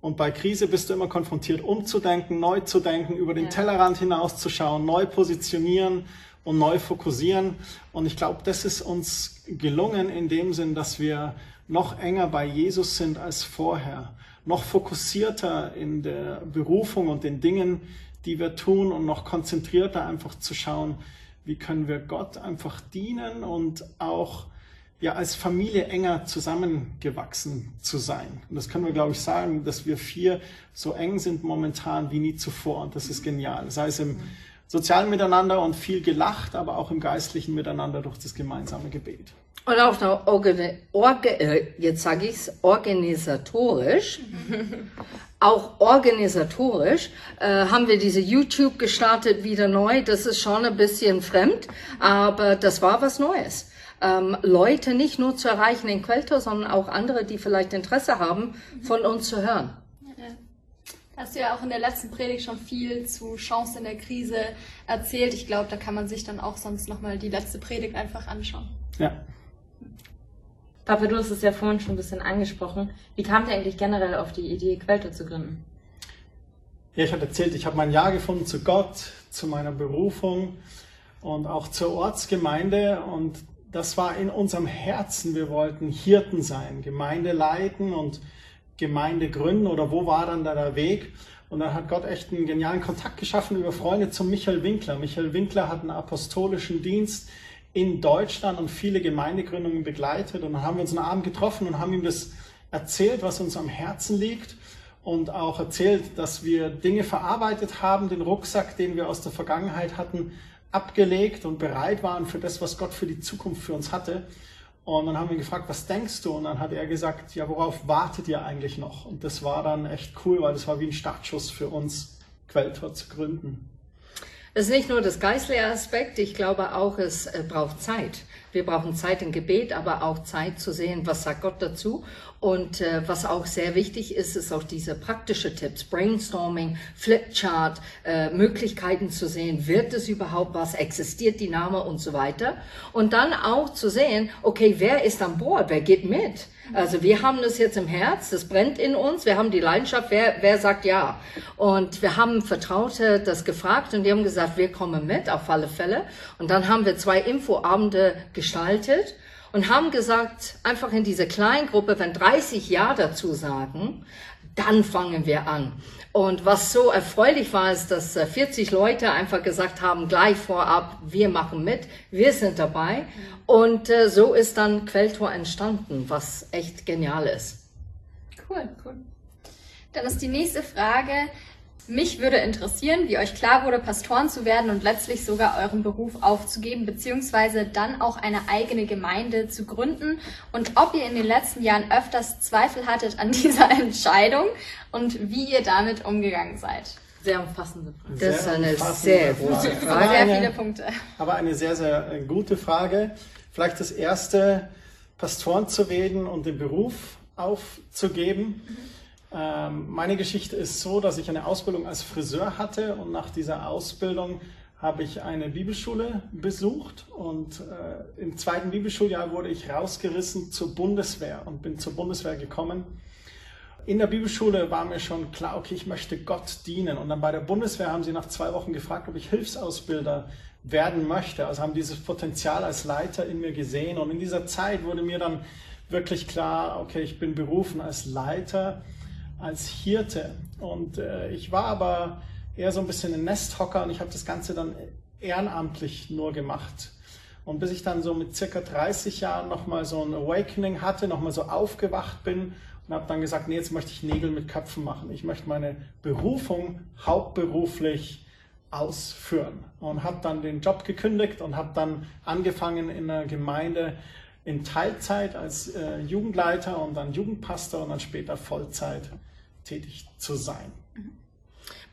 Und bei Krise bist du immer konfrontiert, umzudenken, neu zu denken, über den ja. Tellerrand hinauszuschauen, neu positionieren und neu fokussieren. Und ich glaube, das ist uns gelungen in dem Sinn, dass wir noch enger bei Jesus sind als vorher, noch fokussierter in der Berufung und den Dingen, die wir tun und noch konzentrierter einfach zu schauen, wie können wir Gott einfach dienen und auch ja als Familie enger zusammengewachsen zu sein. Und das können wir, glaube ich, sagen, dass wir vier so eng sind momentan wie nie zuvor. Und das ist genial. Sei es im sozialen Miteinander und viel gelacht, aber auch im geistlichen Miteinander durch das gemeinsame Gebet.
Und auch noch, Organ Orga äh, jetzt sage ich es, organisatorisch auch organisatorisch äh, haben wir diese YouTube gestartet wieder neu. Das ist schon ein bisschen fremd, aber das war was Neues. Ähm, Leute nicht nur zu erreichen in Quelltor, sondern auch andere, die vielleicht Interesse haben, von uns zu hören.
Hast du ja auch in der letzten Predigt schon viel zu Chancen in der Krise erzählt. Ich glaube, da kann man sich dann auch sonst nochmal die letzte Predigt einfach anschauen.
Ja.
Papa, du hast es ja vorhin schon ein bisschen angesprochen. Wie kamt ihr eigentlich generell auf die Idee, Quelltor zu gründen?
Ja, ich hatte erzählt, ich habe mein Ja gefunden zu Gott, zu meiner Berufung und auch zur Ortsgemeinde. Und das war in unserem Herzen. Wir wollten Hirten sein, Gemeinde leiten und Gemeinde gründen. Oder wo war dann da der Weg? Und dann hat Gott echt einen genialen Kontakt geschaffen über Freunde zu Michael Winkler. Michael Winkler hat einen apostolischen Dienst in Deutschland und viele Gemeindegründungen begleitet. Und dann haben wir uns einen Abend getroffen und haben ihm das erzählt, was uns am Herzen liegt. und auch erzählt, dass wir Dinge verarbeitet haben, den Rucksack, den wir aus der Vergangenheit hatten, abgelegt und bereit waren für das, was Gott für die Zukunft für uns hatte. Und dann haben wir gefragt, was denkst du? Und dann hat er gesagt, ja, worauf wartet ihr eigentlich noch? Und das war dann echt cool, weil das war wie ein Startschuss für uns, Quelltor zu gründen.
Es ist nicht nur das geistliche Aspekt, ich glaube auch, es äh, braucht Zeit. Wir brauchen Zeit im Gebet, aber auch Zeit zu sehen, was sagt Gott dazu. Und äh, was auch sehr wichtig ist, ist auch diese praktische Tipps, Brainstorming, Flipchart, äh, Möglichkeiten zu sehen, wird es überhaupt was, existiert die Name und so weiter. Und dann auch zu sehen, okay, wer ist an Bord, wer geht mit? Also wir haben das jetzt im Herz, das brennt in uns, wir haben die Leidenschaft, wer, wer sagt ja? Und wir haben Vertraute das gefragt und die haben gesagt, wir kommen mit, auf alle Fälle. Und dann haben wir zwei Infoabende gestaltet und haben gesagt, einfach in dieser Kleingruppe, wenn 30 Ja dazu sagen, dann fangen wir an. Und was so erfreulich war, ist, dass 40 Leute einfach gesagt haben, gleich vorab, wir machen mit, wir sind dabei. Und äh, so ist dann Quelltor entstanden, was echt genial ist.
Cool, cool. Dann ist die nächste Frage, mich würde interessieren, wie euch klar wurde, Pastoren zu werden und letztlich sogar euren Beruf aufzugeben, beziehungsweise dann auch eine eigene Gemeinde zu gründen und ob ihr in den letzten Jahren öfters Zweifel hattet an dieser Entscheidung und wie ihr damit umgegangen seid.
Sehr umfassende
Frage. Das ist eine sehr große Frage.
Sehr viele Punkte.
Aber eine sehr, sehr äh, gute Frage. Vielleicht das erste, Pastoren zu werden und den Beruf aufzugeben. Mhm. Ähm, meine Geschichte ist so, dass ich eine Ausbildung als Friseur hatte und nach dieser Ausbildung habe ich eine Bibelschule besucht und äh, im zweiten Bibelschuljahr wurde ich rausgerissen zur Bundeswehr und bin zur Bundeswehr gekommen. In der Bibelschule war mir schon klar, okay, ich möchte Gott dienen. Und dann bei der Bundeswehr haben sie nach zwei Wochen gefragt, ob ich Hilfsausbilder werden möchte. Also haben dieses Potenzial als Leiter in mir gesehen. Und in dieser Zeit wurde mir dann wirklich klar, okay, ich bin berufen als Leiter als Hirte. Und äh, ich war aber eher so ein bisschen ein Nesthocker und ich habe das Ganze dann ehrenamtlich nur gemacht. Und bis ich dann so mit circa 30 Jahren nochmal so ein Awakening hatte, nochmal so aufgewacht bin und habe dann gesagt, nee, jetzt möchte ich Nägel mit Köpfen machen. Ich möchte meine Berufung hauptberuflich ausführen. Und habe dann den Job gekündigt und habe dann angefangen in einer Gemeinde in Teilzeit als äh, Jugendleiter und dann Jugendpastor und dann später Vollzeit tätig zu sein.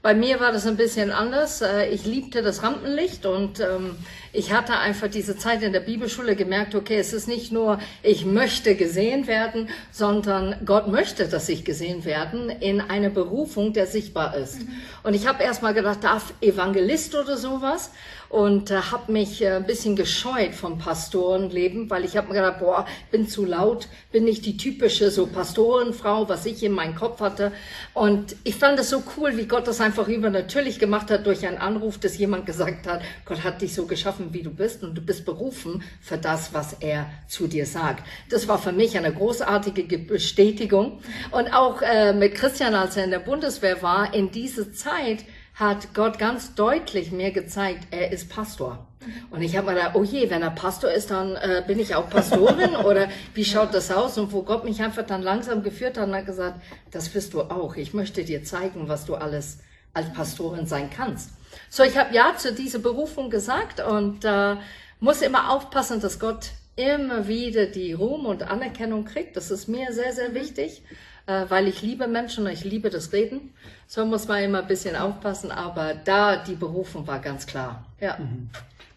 Bei mir war das ein bisschen anders. Äh, ich liebte das Rampenlicht und ähm, ich hatte einfach diese Zeit in der Bibelschule gemerkt, okay, es ist nicht nur, ich möchte gesehen werden, sondern Gott möchte, dass ich gesehen werden in einer Berufung, der sichtbar ist. Mhm. Und ich habe erst mal gedacht, darf Evangelist oder sowas? Und äh, habe mich äh, ein bisschen gescheut vom Pastorenleben, weil ich habe mir gedacht, boah, bin zu laut, bin nicht die typische so Pastorenfrau, was ich in meinem Kopf hatte. Und ich fand es so cool, wie Gott das einfach übernatürlich gemacht hat durch einen Anruf, dass jemand gesagt hat, Gott hat dich so geschaffen, wie du bist und du bist berufen für das, was er zu dir sagt. Das war für mich eine großartige Bestätigung. Und auch äh, mit Christian, als er in der Bundeswehr war, in diese Zeit, hat Gott ganz deutlich mir gezeigt, er ist Pastor. Und ich habe mir gedacht, oh je, wenn er Pastor ist, dann äh, bin ich auch Pastorin oder wie schaut das aus? Und wo Gott mich einfach dann langsam geführt hat und hat gesagt, das bist du auch. Ich möchte dir zeigen, was du alles als Pastorin sein kannst. So, ich habe ja zu dieser Berufung gesagt und äh, muss immer aufpassen, dass Gott immer wieder die Ruhm und Anerkennung kriegt. Das ist mir sehr, sehr wichtig äh, weil ich liebe Menschen und ich liebe das Reden. So muss man immer ein bisschen aufpassen, aber da die Berufung war ganz klar. Ja.
Mhm.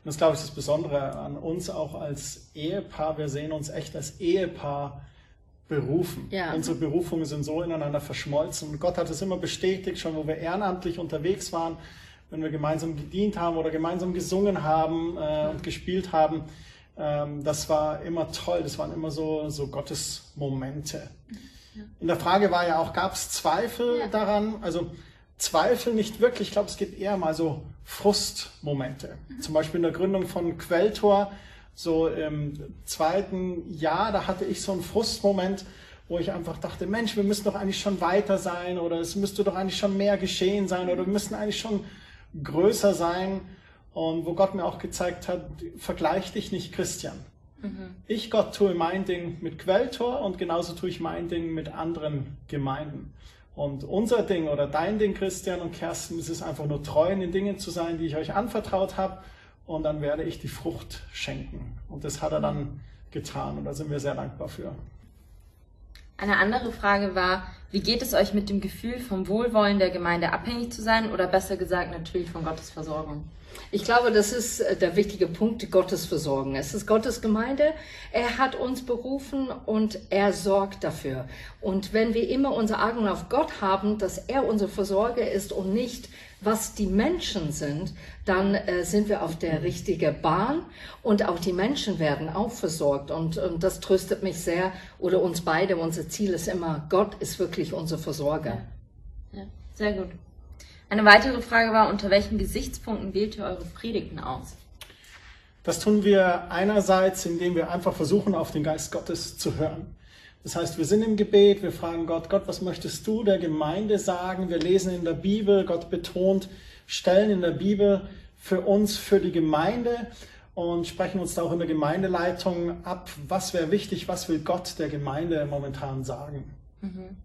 Das glaube ich das Besondere an uns auch als Ehepaar. Wir sehen uns echt als Ehepaar berufen. Ja. Unsere Berufungen sind so ineinander verschmolzen. Und Gott hat es immer bestätigt, schon wo wir ehrenamtlich unterwegs waren, wenn wir gemeinsam gedient haben oder gemeinsam gesungen haben äh, und gespielt haben. Ähm, das war immer toll. Das waren immer so, so Gottes Momente. In der Frage war ja auch, gab es Zweifel ja. daran? Also Zweifel nicht wirklich. Ich glaube, es gibt eher mal so Frustmomente. Mhm. Zum Beispiel in der Gründung von Quelltor, so im zweiten Jahr, da hatte ich so einen Frustmoment, wo ich einfach dachte, Mensch, wir müssen doch eigentlich schon weiter sein oder es müsste doch eigentlich schon mehr geschehen sein oder wir müssen eigentlich schon größer sein. Und wo Gott mir auch gezeigt hat, vergleich dich nicht, Christian. Mhm. Ich, Gott, tue mein Ding mit Quelltor und genauso tue ich mein Ding mit anderen Gemeinden. Und unser Ding oder dein Ding, Christian und Kerstin, ist es einfach nur treu in den Dingen zu sein, die ich euch anvertraut habe. Und dann werde ich die Frucht schenken. Und das hat er dann getan. Und da sind wir sehr dankbar für.
Eine andere Frage war, wie geht es euch mit dem Gefühl, vom Wohlwollen der Gemeinde abhängig zu sein oder besser gesagt natürlich von Gottes Versorgung?
Ich glaube, das ist äh, der wichtige Punkt, Gottes Versorgen. Es ist Gottes Gemeinde. Er hat uns berufen und er sorgt dafür. Und wenn wir immer unser Augen auf Gott haben, dass er unser Versorger ist und nicht, was die Menschen sind, dann äh, sind wir auf der richtigen Bahn und auch die Menschen werden auch versorgt. Und, und das tröstet mich sehr oder uns beide. Unser Ziel ist immer, Gott ist wirklich unser Versorger.
Ja, sehr gut. Eine weitere Frage war, unter welchen Gesichtspunkten wählt ihr eure Predigten aus?
Das tun wir einerseits, indem wir einfach versuchen, auf den Geist Gottes zu hören. Das heißt, wir sind im Gebet, wir fragen Gott, Gott, was möchtest du der Gemeinde sagen? Wir lesen in der Bibel, Gott betont Stellen in der Bibel für uns, für die Gemeinde und sprechen uns da auch in der Gemeindeleitung ab, was wäre wichtig, was will Gott der Gemeinde momentan sagen.
Mhm.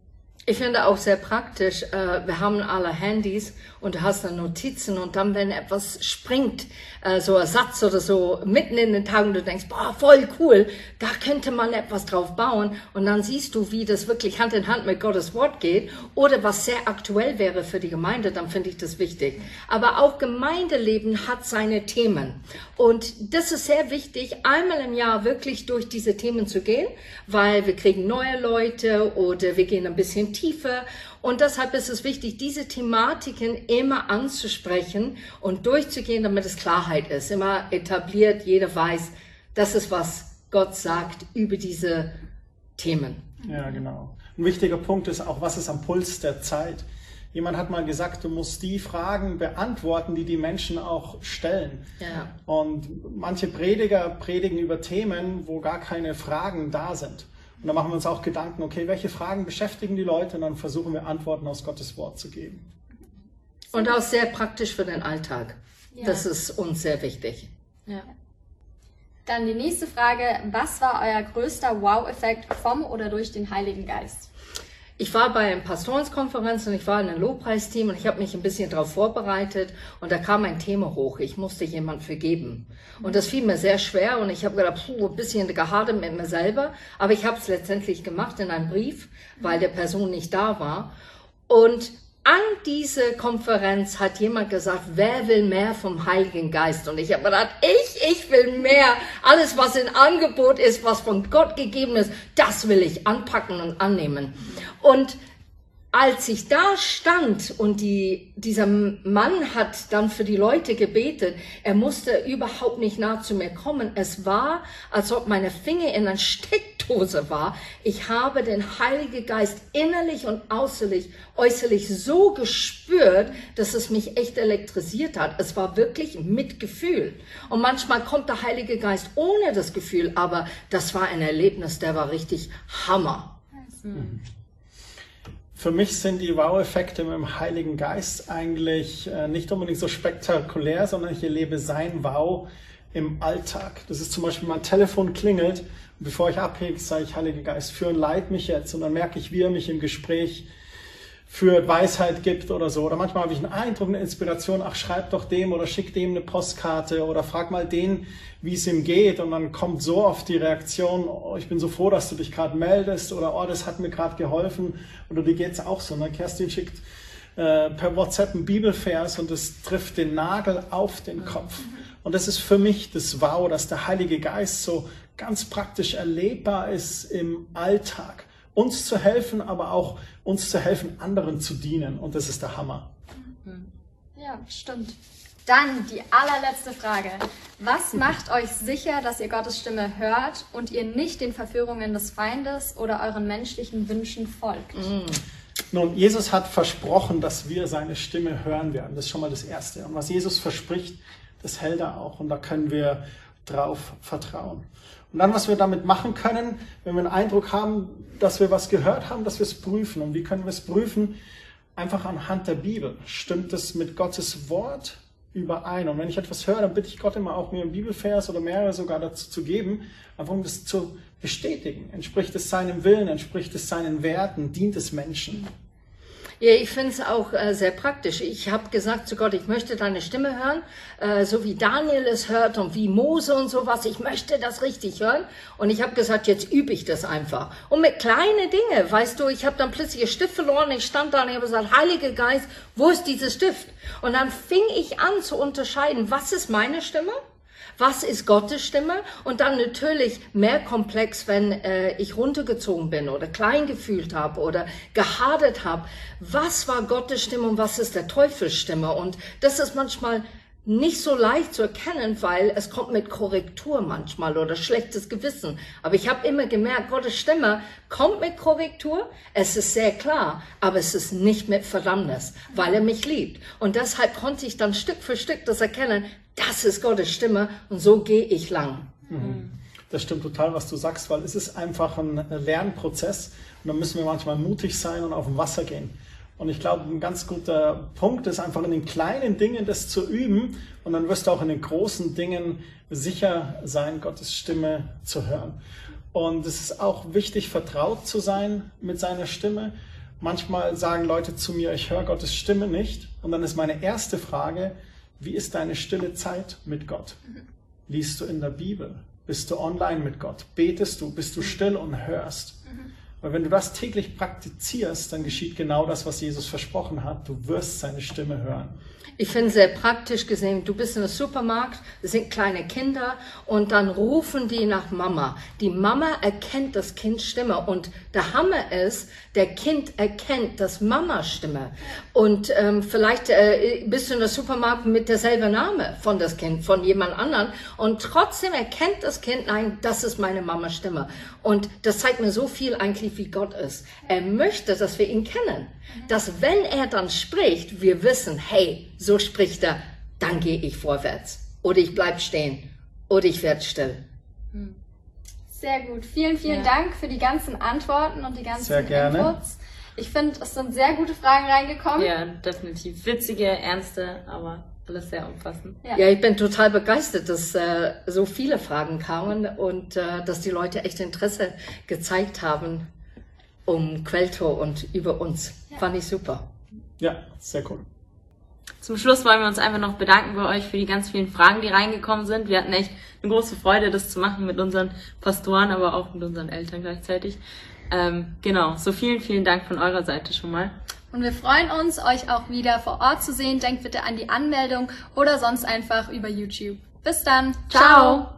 Ich finde auch sehr praktisch, äh, wir haben alle Handys und du hast dann Notizen und dann, wenn etwas springt, äh, so ein Satz oder so, mitten in den Tagen, du denkst, boah, voll cool, da könnte man etwas drauf bauen und dann siehst du, wie das wirklich Hand in Hand mit Gottes Wort geht oder was sehr aktuell wäre für die Gemeinde, dann finde ich das wichtig. Aber auch Gemeindeleben hat seine Themen und das ist sehr wichtig, einmal im Jahr wirklich durch diese Themen zu gehen, weil wir kriegen neue Leute oder wir gehen ein bisschen tiefer. Und deshalb ist es wichtig, diese Thematiken immer anzusprechen und durchzugehen, damit es Klarheit ist. Immer etabliert, jeder weiß, das ist, was Gott sagt über diese Themen.
Ja, genau. Ein wichtiger Punkt ist auch, was ist am Puls der Zeit? Jemand hat mal gesagt, du musst die Fragen beantworten, die die Menschen auch stellen.
Ja.
Und manche Prediger predigen über Themen, wo gar keine Fragen da sind. Und dann machen wir uns auch Gedanken, okay, welche Fragen beschäftigen die Leute? Und dann versuchen wir Antworten aus Gottes Wort zu geben.
Und auch sehr praktisch für den Alltag. Ja. Das ist uns sehr wichtig.
Ja. Dann die nächste Frage. Was war euer größter Wow-Effekt vom oder durch den Heiligen Geist?
Ich war bei einer Pastorenskonferenz und ich war in einem Lobpreisteam und ich habe mich ein bisschen darauf vorbereitet und da kam ein Thema hoch. Ich musste jemand vergeben. Und das fiel mir sehr schwer und ich habe gedacht, puh, ein bisschen gehadert mit mir selber. Aber ich habe es letztendlich gemacht in einem Brief, weil der Person nicht da war. Und an diese Konferenz hat jemand gesagt, wer will mehr vom Heiligen Geist? Und ich habe gedacht, ich, ich will mehr. Alles, was in Angebot ist, was von Gott gegeben ist, das will ich anpacken und annehmen. Und als ich da stand und die, dieser Mann hat dann für die Leute gebetet, er musste überhaupt nicht nah zu mir kommen. Es war, als ob meine Finger in einer Steckdose war. Ich habe den Heiligen Geist innerlich und äußerlich, äußerlich so gespürt, dass es mich echt elektrisiert hat. Es war wirklich mit Gefühl. Und manchmal kommt der Heilige Geist ohne das Gefühl, aber das war ein Erlebnis, der war richtig Hammer. Mhm.
Für mich sind die Wow-Effekte mit dem Heiligen Geist eigentlich äh, nicht unbedingt so spektakulär, sondern ich erlebe sein Wow im Alltag. Das ist zum Beispiel, mein Telefon klingelt und bevor ich abhege, sage ich, Heiliger Geist, führen Leid mich jetzt und dann merke ich, wie er mich im Gespräch für Weisheit gibt oder so. Oder manchmal habe ich einen Eindruck, eine Inspiration, ach, schreib doch dem oder schick dem eine Postkarte oder frag mal den, wie es ihm geht. Und dann kommt so oft die Reaktion, oh, ich bin so froh, dass du dich gerade meldest oder oh, das hat mir gerade geholfen. Oder dir geht's auch so. Ne? Kerstin schickt äh, per WhatsApp einen Bibelvers und es trifft den Nagel auf den Kopf. Und das ist für mich das Wow, dass der Heilige Geist so ganz praktisch erlebbar ist im Alltag uns zu helfen, aber auch uns zu helfen, anderen zu dienen. Und das ist der Hammer.
Mhm. Ja, stimmt. Dann die allerletzte Frage. Was macht euch sicher, dass ihr Gottes Stimme hört und ihr nicht den Verführungen des Feindes oder euren menschlichen Wünschen folgt? Mhm.
Nun, Jesus hat versprochen, dass wir seine Stimme hören werden. Das ist schon mal das Erste. Und was Jesus verspricht, das hält er auch. Und da können wir drauf vertrauen. Und dann, was wir damit machen können, wenn wir einen Eindruck haben, dass wir was gehört haben, dass wir es prüfen. Und wie können wir es prüfen? Einfach anhand der Bibel. Stimmt es mit Gottes Wort überein? Und wenn ich etwas höre, dann bitte ich Gott immer auch, mir einen Bibelvers oder mehrere sogar dazu zu geben, einfach um das zu bestätigen. Entspricht es seinem Willen? Entspricht es seinen Werten? Dient es Menschen?
Ja, ich finde es auch äh, sehr praktisch. Ich habe gesagt zu Gott, ich möchte deine Stimme hören, äh, so wie Daniel es hört und wie Mose und sowas. Ich möchte das richtig hören. Und ich habe gesagt, jetzt übe ich das einfach. Und mit kleinen Dingen, weißt du, ich habe dann plötzlich einen Stift verloren. Ich stand da und ich habe gesagt, Heiliger Geist, wo ist dieses Stift? Und dann fing ich an zu unterscheiden, was ist meine Stimme? Was ist Gottes Stimme? Und dann natürlich mehr komplex, wenn äh, ich runtergezogen bin oder klein gefühlt habe oder gehadert habe. Was war Gottes Stimme und was ist der Teufels Stimme? Und das ist manchmal nicht so leicht zu erkennen, weil es kommt mit Korrektur manchmal oder schlechtes Gewissen. Aber ich habe immer gemerkt, Gottes Stimme kommt mit Korrektur. Es ist sehr klar, aber es ist nicht mit Verdammnis, weil er mich liebt. Und deshalb konnte ich dann Stück für Stück das erkennen. Das ist Gottes Stimme und so gehe ich lang.
Mhm. Das stimmt total, was du sagst, weil es ist einfach ein Lernprozess und da müssen wir manchmal mutig sein und auf dem Wasser gehen. Und ich glaube, ein ganz guter Punkt ist einfach in den kleinen Dingen das zu üben und dann wirst du auch in den großen Dingen sicher sein, Gottes Stimme zu hören. Und es ist auch wichtig, vertraut zu sein mit seiner Stimme. Manchmal sagen Leute zu mir, ich höre Gottes Stimme nicht. Und dann ist meine erste Frage, wie ist deine stille Zeit mit Gott? Liest du in der Bibel? Bist du online mit Gott? Betest du? Bist du still und hörst? Weil wenn du das täglich praktizierst, dann geschieht genau das, was Jesus versprochen hat. Du wirst seine Stimme hören.
Ich finde sehr praktisch gesehen, du bist in einem Supermarkt, es sind kleine Kinder und dann rufen die nach Mama. Die Mama erkennt das Kind Stimme und der Hammer ist, der Kind erkennt das Mama Stimme. Und ähm, vielleicht äh, bist du in der Supermarkt mit derselben Name von das Kind, von jemand anderen und trotzdem erkennt das Kind, nein, das ist meine Mama Stimme. Und das zeigt mir so viel eigentlich, wie Gott ist. Er möchte, dass wir ihn kennen. Dass wenn er dann spricht, wir wissen, hey, so spricht er, dann gehe ich vorwärts. Oder ich bleib stehen. Oder ich werde still.
Sehr gut. Vielen, vielen
Ja.
Dank für die ganzen Antworten und die ganzen
Sehr gerne.
Inputs. Ich finde, es sind sehr gute Fragen reingekommen.
Ja, definitiv. Witzige, ernste, aber alles sehr umfassend.
Ja.
Ja, ich bin total begeistert, dass äh, so viele Fragen kamen und äh, dass die Leute echt Interesse gezeigt haben um Quelltor und über uns. Fand ich super.
Ja, sehr cool.
Zum Schluss wollen wir uns einfach noch bedanken bei euch für die ganz vielen Fragen, die reingekommen sind. Wir hatten echt eine große Freude, das zu machen mit unseren Pastoren, aber auch mit unseren Eltern gleichzeitig. Ähm, genau, so vielen, vielen Dank von eurer Seite schon mal.
Und wir freuen uns, euch auch wieder vor Ort zu sehen. Denkt bitte an die Anmeldung oder sonst einfach über YouTube. Bis dann.
Ciao.